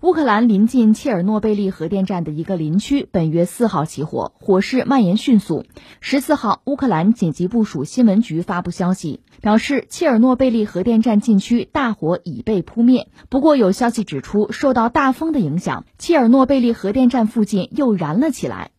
乌克兰临近切尔诺贝利核电站的一个林区，本月四号起火，火势蔓延迅速。十四号，乌克兰紧急部署新闻局发布消息，表示切尔诺贝利核电站禁区大火已被扑灭。不过，有消息指出，受到大风的影响，切尔诺贝利核电站附近又燃了起来。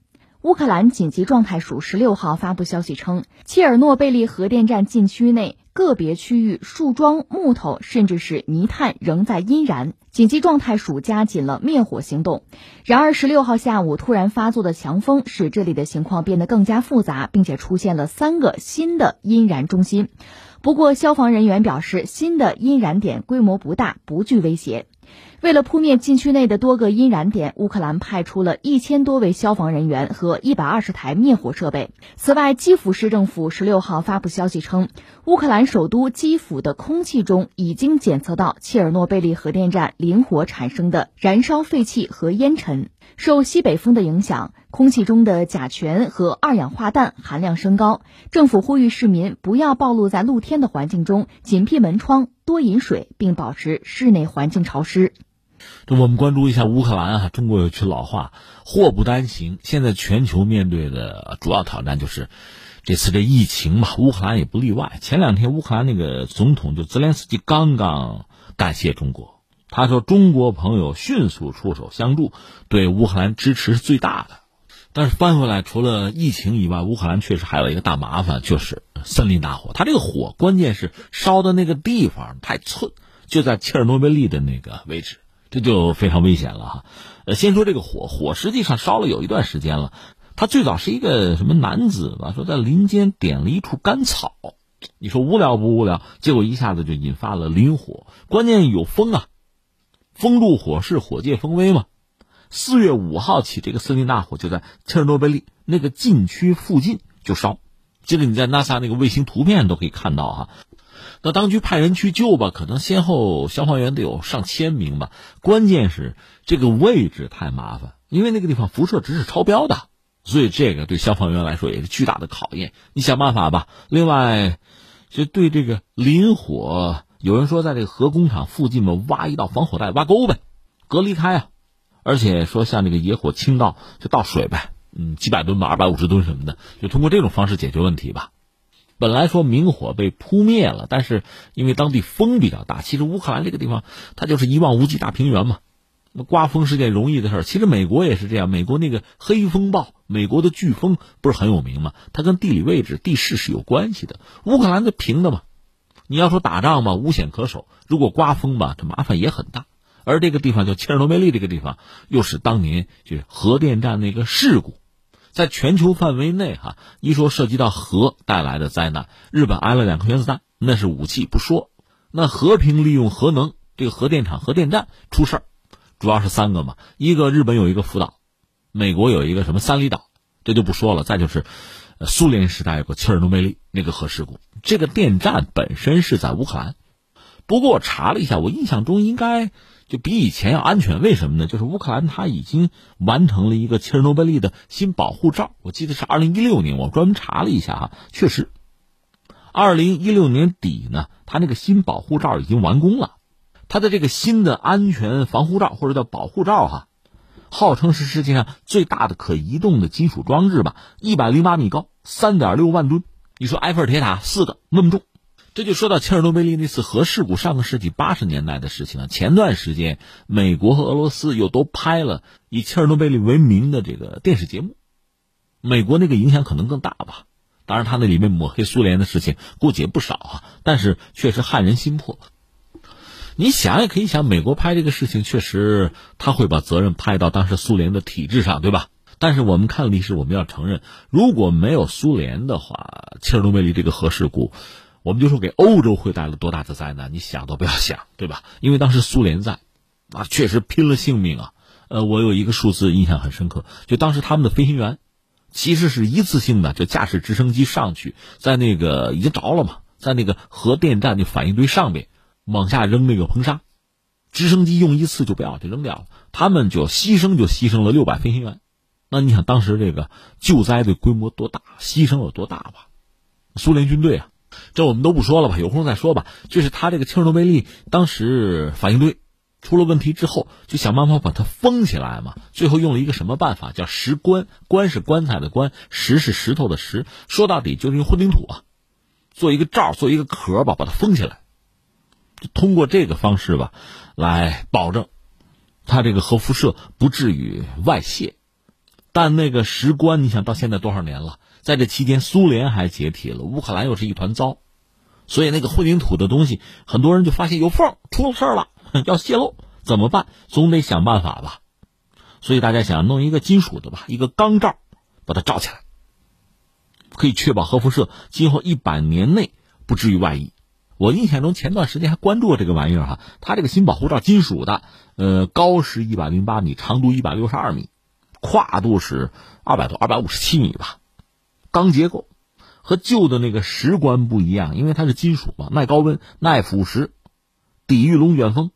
乌克兰紧急状态署十六号发布消息称，切尔诺贝利核电站禁区内个别区域树桩、木头，甚至是泥炭仍在阴燃。紧急状态署加紧了灭火行动。然而，十六号下午突然发作的强风使这里的情况变得更加复杂，并且出现了三个新的阴燃中心。不过，消防人员表示，新的阴燃点规模不大，不具威胁。为了扑灭禁区内的多个阴燃点，乌克兰派出了一千多位消防人员和一百二十台灭火设备。此外，基辅市政府十六号发布消息称，乌克兰首都基辅的空气中已经检测到切尔诺贝利核电站林火产生的燃烧废气和烟尘。受西北风的影响，空气中的甲醛和二氧化氮含量升高。政府呼吁市民不要暴露在露天的环境中，紧闭门窗，多饮水，并保持室内环境潮湿。这我们关注一下乌克兰啊，中国有句老话“祸不单行”。现在全球面对的主要挑战就是这次这疫情嘛，乌克兰也不例外。前两天乌克兰那个总统就泽连斯基刚刚感谢中国，他说中国朋友迅速出手相助，对乌克兰支持是最大的。但是翻回来，除了疫情以外，乌克兰确实还有一个大麻烦，就是森林大火。它这个火关键是烧的那个地方太寸，就在切尔诺贝利的那个位置。这就非常危险了哈，呃，先说这个火，火实际上烧了有一段时间了。他最早是一个什么男子吧，说在林间点了一处干草，你说无聊不无聊？结果一下子就引发了林火，关键有风啊，风入火势，火借风威嘛。四月五号起，这个森林大火就在切尔诺贝利那个禁区附近就烧，这个你在 NASA 那个卫星图片都可以看到哈。那当局派人去救吧，可能先后消防员得有上千名吧。关键是这个位置太麻烦，因为那个地方辐射值是超标的，所以这个对消防员来说也是巨大的考验。你想办法吧。另外，就对这个林火，有人说在这个核工厂附近嘛，挖一道防火带，挖沟呗，隔离开啊。而且说像这个野火倾倒，就倒水呗，嗯，几百吨吧，二百五十吨什么的，就通过这种方式解决问题吧。本来说明火被扑灭了，但是因为当地风比较大，其实乌克兰这个地方它就是一望无际大平原嘛，那刮风是件容易的事儿。其实美国也是这样，美国那个黑风暴，美国的飓风不是很有名吗？它跟地理位置、地势是有关系的。乌克兰的平的嘛，你要说打仗嘛，无险可守。如果刮风吧，这麻烦也很大。而这个地方叫切尔诺贝利，这个地方又是当年就是核电站那个事故。在全球范围内，哈，一说涉及到核带来的灾难，日本挨了两颗原子弹，那是武器不说，那和平利用核能，这个核电厂、核电站出事儿，主要是三个嘛，一个日本有一个福岛，美国有一个什么三里岛，这就不说了，再就是，苏联时代有个切尔诺贝利那个核事故，这个电站本身是在乌克兰，不过我查了一下，我印象中应该。就比以前要安全，为什么呢？就是乌克兰它已经完成了一个切尔诺贝利的新保护罩，我记得是二零一六年，我专门查了一下哈，确实，二零一六年底呢，它那个新保护罩已经完工了，它的这个新的安全防护罩或者叫保护罩哈，号称是世界上最大的可移动的金属装置吧，一百零八米高，三点六万吨，你说埃菲尔铁塔四个那么重。这就说到切尔诺贝利那次核事故，上个世纪八十年代的事情了。前段时间，美国和俄罗斯又都拍了以切尔诺贝利为名的这个电视节目。美国那个影响可能更大吧？当然，他那里面抹黑苏联的事情估计也不少啊。但是确实撼人心魄。你想也可以想，美国拍这个事情，确实他会把责任拍到当时苏联的体制上，对吧？但是我们看历史，我们要承认，如果没有苏联的话，切尔诺贝利这个核事故。我们就说给欧洲会带来多大的灾难，你想都不要想，对吧？因为当时苏联在，啊，确实拼了性命啊。呃，我有一个数字印象很深刻，就当时他们的飞行员，其实是一次性的，就驾驶直升机上去，在那个已经着了嘛，在那个核电站就反应堆上面往下扔那个硼砂，直升机用一次就不要就扔掉了，他们就牺牲就牺牲了六百飞行员。那你想当时这个救灾的规模多大，牺牲有多大吧？苏联军队啊。这我们都不说了吧，有空再说吧。就是他这个切尔诺贝利当时反应堆，出了问题之后，就想办法把它封起来嘛。最后用了一个什么办法？叫石棺，棺是棺材的棺，石是石头的石。说到底就是用混凝土啊，做一个罩，做一个壳吧，把它封起来。就通过这个方式吧，来保证它这个核辐射不至于外泄。但那个石棺，你想到现在多少年了？在这期间，苏联还解体了，乌克兰又是一团糟，所以那个混凝土的东西，很多人就发现有缝，出了事儿了，要泄漏，怎么办？总得想办法吧。所以大家想弄一个金属的吧，一个钢罩，把它罩起来，可以确保核辐射今后一百年内不至于外溢。我印象中前段时间还关注过这个玩意儿哈，它这个新保护罩金属的，呃，高是一百零八米，长度一百六十二米，跨度是二百多，二百五十七米吧。钢结构和旧的那个石棺不一样，因为它是金属嘛，耐高温、耐腐蚀、抵御龙卷风，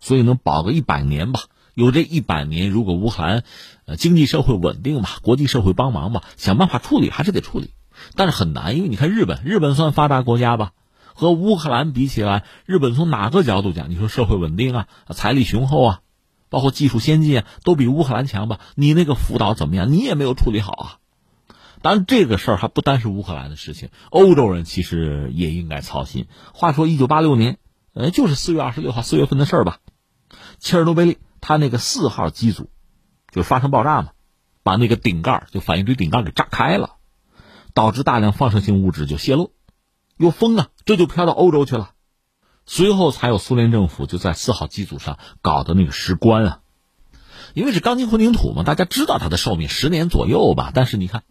所以能保个一百年吧。有这一百年，如果乌克兰呃经济社会稳定吧，国际社会帮忙吧，想办法处理还是得处理，但是很难，因为你看日本，日本算发达国家吧，和乌克兰比起来，日本从哪个角度讲，你说社会稳定啊，财力雄厚啊，包括技术先进啊，都比乌克兰强吧？你那个福岛怎么样？你也没有处理好啊。当然，这个事儿还不单是乌克兰的事情，欧洲人其实也应该操心。话说，一九八六年，呃，就是四月二十六号，四月份的事儿吧。切尔诺贝利，它那个四号机组就发生爆炸嘛，把那个顶盖就反应堆顶盖给炸开了，导致大量放射性物质就泄露，有风啊，这就飘到欧洲去了。随后才有苏联政府就在四号机组上搞的那个石棺啊，因为是钢筋混凝土嘛，大家知道它的寿命十年左右吧。但是你看。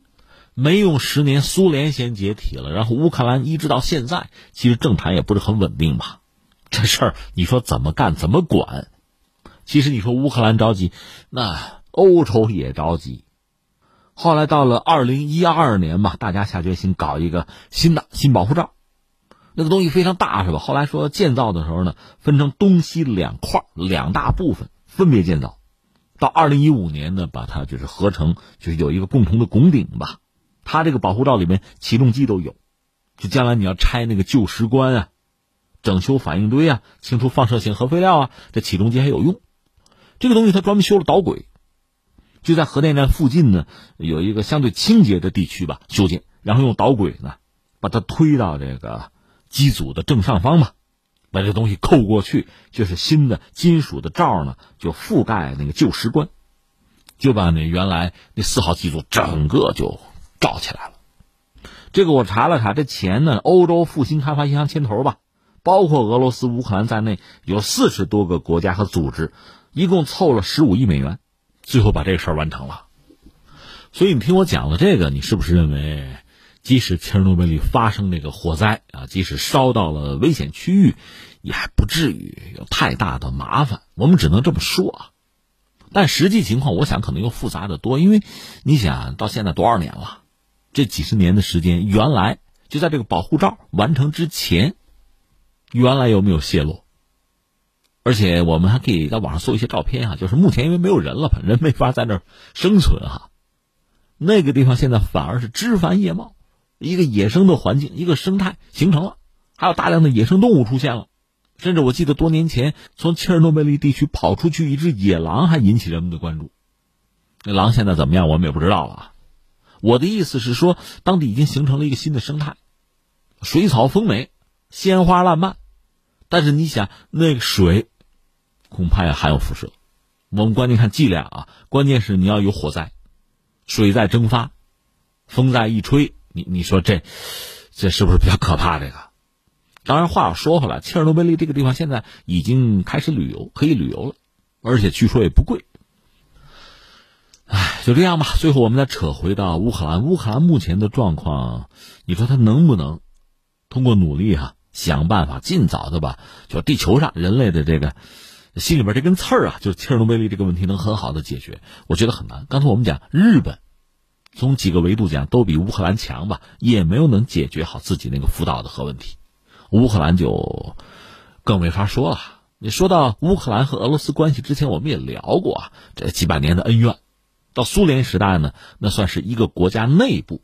没用十年，苏联先解体了，然后乌克兰一直到现在，其实政坛也不是很稳定吧？这事儿你说怎么干，怎么管？其实你说乌克兰着急，那欧洲也着急。后来到了二零一二年吧，大家下决心搞一个新的新保护罩，那个东西非常大，是吧？后来说建造的时候呢，分成东西两块两大部分分别建造，到二零一五年呢，把它就是合成，就是有一个共同的拱顶吧。它这个保护罩里面起重机都有，就将来你要拆那个旧石棺啊，整修反应堆啊，清除放射性核废料啊，这起重机还有用。这个东西它专门修了导轨，就在核电站附近呢，有一个相对清洁的地区吧，修建，然后用导轨呢，把它推到这个机组的正上方嘛，把这东西扣过去，就是新的金属的罩呢，就覆盖那个旧石棺，就把那原来那四号机组整个就。罩起来了，这个我查了查，这钱呢，欧洲复兴开发银行牵头吧，包括俄罗斯、乌克兰在内，有四十多个国家和组织，一共凑了十五亿美元，最后把这个事儿完成了。所以你听我讲了这个，你是不是认为，即使切尔诺贝利发生这个火灾啊，即使烧到了危险区域，也还不至于有太大的麻烦？我们只能这么说啊。但实际情况，我想可能又复杂的多，因为你想到现在多少年了？这几十年的时间，原来就在这个保护罩完成之前，原来有没有泄露？而且我们还可以在网上搜一些照片啊，就是目前因为没有人了，人没法在那儿生存哈。那个地方现在反而是枝繁叶茂，一个野生的环境，一个生态形成了，还有大量的野生动物出现了。甚至我记得多年前从切尔诺贝利地区跑出去一只野狼，还引起人们的关注。那狼现在怎么样，我们也不知道了啊。我的意思是说，当地已经形成了一个新的生态，水草丰美，鲜花烂漫，但是你想，那个水恐怕也含有辐射。我们关键看剂量啊，关键是你要有火灾，水在蒸发，风在一吹，你你说这这是不是比较可怕？这个，当然话又说回来，切尔诺贝利这个地方现在已经开始旅游，可以旅游了，而且据说也不贵。就这样吧。最后，我们再扯回到乌克兰。乌克兰目前的状况，你说他能不能通过努力哈，想办法尽早的把就地球上人类的这个心里边这根刺儿啊，就是切尔诺贝利这个问题能很好的解决？我觉得很难。刚才我们讲日本，从几个维度讲都比乌克兰强吧，也没有能解决好自己那个福岛的核问题。乌克兰就更没法说了。你说到乌克兰和俄罗斯关系，之前我们也聊过啊，这几百年的恩怨。到苏联时代呢，那算是一个国家内部，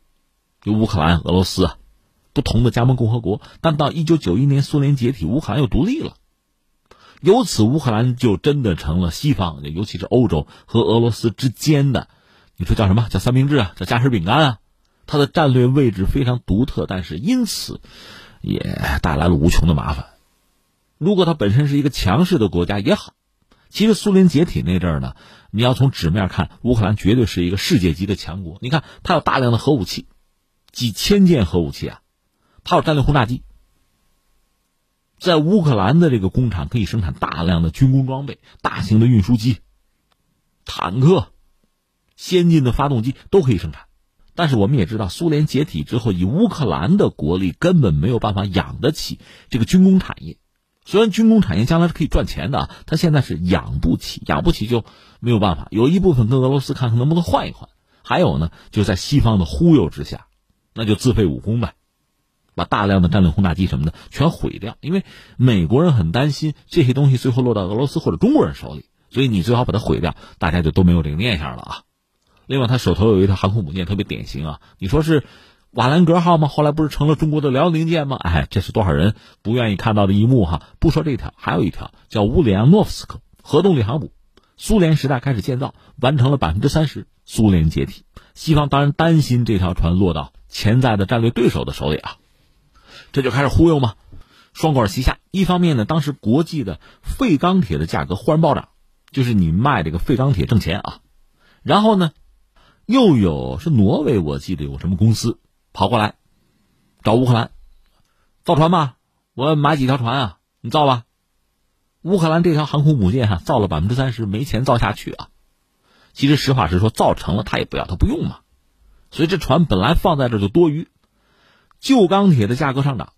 就乌克兰、俄罗斯啊，不同的加盟共和国。但到一九九一年苏联解体，乌克兰又独立了。由此乌克兰就真的成了西方，尤其是欧洲和俄罗斯之间的，你说叫什么叫三明治啊，叫夹心饼干啊？它的战略位置非常独特，但是因此也带来了无穷的麻烦。如果它本身是一个强势的国家也好，其实苏联解体那阵儿呢，你要从纸面看，乌克兰绝对是一个世界级的强国。你看，它有大量的核武器，几千件核武器啊，它有战略轰炸机。在乌克兰的这个工厂可以生产大量的军工装备、大型的运输机、坦克、先进的发动机都可以生产。但是我们也知道，苏联解体之后，以乌克兰的国力根本没有办法养得起这个军工产业。虽然军工产业将来是可以赚钱的，它现在是养不起，养不起就没有办法。有一部分跟俄罗斯看看能不能换一换，还有呢，就在西方的忽悠之下，那就自废武功呗。把大量的战略轰炸机什么的全毁掉，因为美国人很担心这些东西最后落到俄罗斯或者中国人手里，所以你最好把它毁掉，大家就都没有这个念想了啊。另外，他手头有一条航空母舰，特别典型啊。你说是瓦兰格号吗？后来不是成了中国的辽宁舰吗？哎，这是多少人不愿意看到的一幕哈。不说这条，还有一条叫乌里扬诺夫斯克核动力航母，苏联时代开始建造，完成了百分之三十，苏联解体，西方当然担心这条船落到潜在的战略对手的手里啊。这就开始忽悠嘛？双管齐下。一方面呢，当时国际的废钢铁的价格忽然暴涨，就是你卖这个废钢铁挣钱啊。然后呢，又有是挪威，我记得有什么公司跑过来找乌克兰造船吧，我买几条船啊，你造吧。乌克兰这条航空母舰哈，造了百分之三十，没钱造下去啊。其实实话实说，造成了他也不要，他不用嘛。所以这船本来放在这就多余。旧钢铁的价格上涨，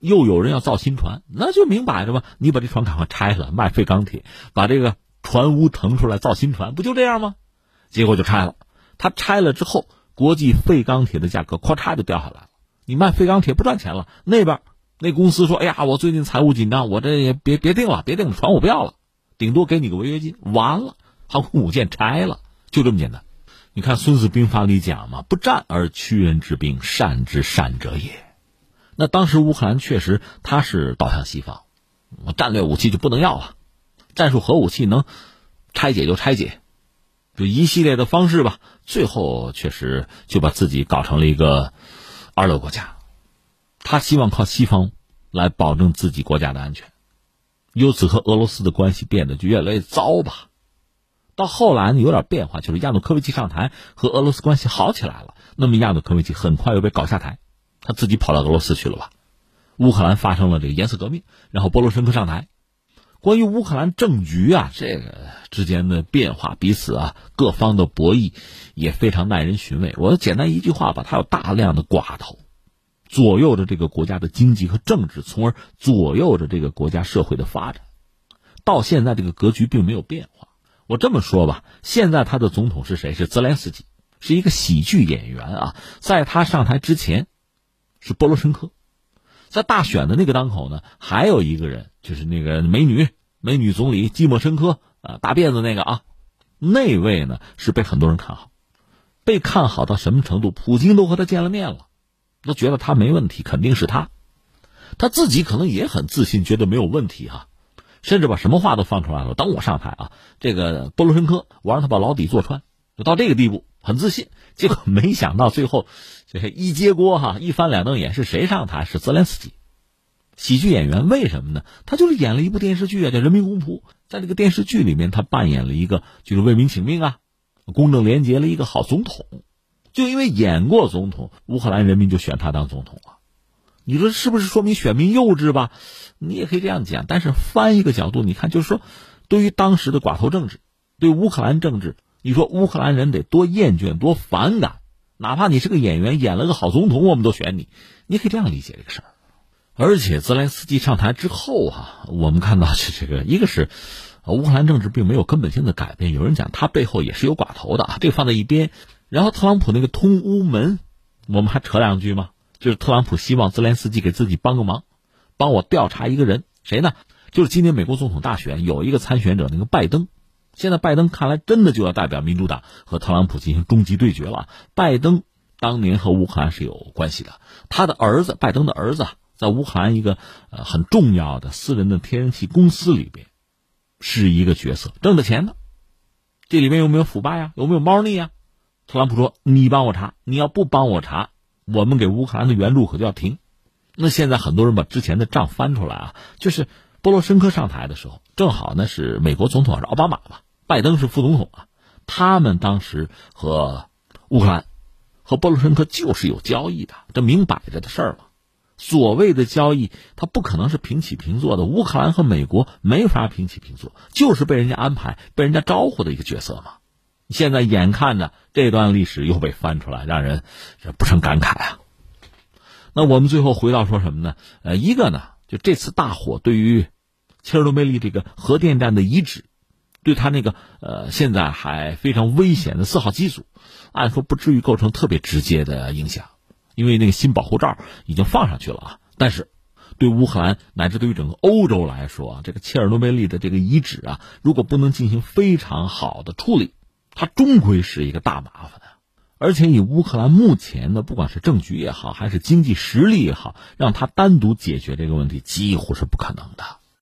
又有人要造新船，那就明摆着吧。你把这船赶快拆了，卖废钢铁，把这个船坞腾出来造新船，不就这样吗？结果就拆了。他拆了之后，国际废钢铁的价格咔嚓就掉下来了。你卖废钢铁不赚钱了。那边那公司说：“哎呀，我最近财务紧张，我这也别别定了，别定了，船我不要了，顶多给你个违约金。”完了，航空母舰拆了，就这么简单。你看《孙子兵法》里讲嘛，“不战而屈人之兵，善之善者也。”那当时乌克兰确实他是倒向西方，战略武器就不能要了，战术核武器能拆解就拆解，就一系列的方式吧。最后确实就把自己搞成了一个二流国家，他希望靠西方来保证自己国家的安全，由此和俄罗斯的关系变得就越来越糟吧。到后来呢，有点变化，就是亚努科维奇上台，和俄罗斯关系好起来了。那么亚努科维奇很快又被搞下台，他自己跑到俄罗斯去了吧？乌克兰发生了这个颜色革命，然后波罗申科上台。关于乌克兰政局啊，这个之间的变化，彼此啊各方的博弈也非常耐人寻味。我简单一句话吧，他有大量的寡头，左右着这个国家的经济和政治，从而左右着这个国家社会的发展。到现在这个格局并没有变化。我这么说吧，现在他的总统是谁？是泽连斯基，是一个喜剧演员啊。在他上台之前，是波罗申科。在大选的那个当口呢，还有一个人，就是那个美女美女总理季莫申科啊，大辫子那个啊，那位呢是被很多人看好，被看好到什么程度？普京都和他见了面了，都觉得他没问题，肯定是他。他自己可能也很自信，觉得没有问题哈。甚至把什么话都放出来了。等我上台啊，这个波罗申科，我让他把牢底坐穿，就到这个地步，很自信。结果 没想到最后，这一揭锅哈，一翻两瞪眼，是谁上台？是泽连斯基，喜剧演员。为什么呢？他就是演了一部电视剧啊，叫《人民公仆》。在这个电视剧里面，他扮演了一个就是为民请命啊，公正廉洁了一个好总统。就因为演过总统，乌克兰人民就选他当总统了。你说是不是说明选民幼稚吧？你也可以这样讲，但是翻一个角度，你看，就是说，对于当时的寡头政治，对乌克兰政治，你说乌克兰人得多厌倦、多反感，哪怕你是个演员，演了个好总统，我们都选你，你可以这样理解这个事儿。而且泽连斯基上台之后啊，我们看到这这个，一个是乌克兰政治并没有根本性的改变，有人讲他背后也是有寡头的，这个放在一边。然后特朗普那个通乌门，我们还扯两句吗？就是特朗普希望泽连斯基给自己帮个忙。帮我调查一个人，谁呢？就是今年美国总统大选有一个参选者，那个拜登。现在拜登看来真的就要代表民主党和特朗普进行终极对决了。拜登当年和乌克兰是有关系的，他的儿子拜登的儿子在乌克兰一个呃很重要的私人的天然气公司里边是一个角色，挣的钱呢，这里面有没有腐败啊？有没有猫腻啊？特朗普说：“你帮我查，你要不帮我查，我们给乌克兰的援助可就要停。”那现在很多人把之前的账翻出来啊，就是波罗申科上台的时候，正好那是美国总统是奥巴马吧，拜登是副总统啊，他们当时和乌克兰和波罗申科就是有交易的，这明摆着的事儿嘛。所谓的交易，它不可能是平起平坐的。乌克兰和美国没法平起平坐，就是被人家安排、被人家招呼的一个角色嘛。现在眼看着这段历史又被翻出来，让人不胜感慨啊。那我们最后回到说什么呢？呃，一个呢，就这次大火对于切尔诺贝利这个核电站的遗址，对他那个呃现在还非常危险的四号机组，按说不至于构成特别直接的影响。因为那个新保护罩已经放上去了啊，但是对乌克兰乃至对于整个欧洲来说，这个切尔诺贝利的这个遗址啊，如果不能进行非常好的处理，它终归是一个大麻烦。而且以乌克兰目前的不管是政局也好，还是经济实力也好，让他单独解决这个问题几乎是不可能的。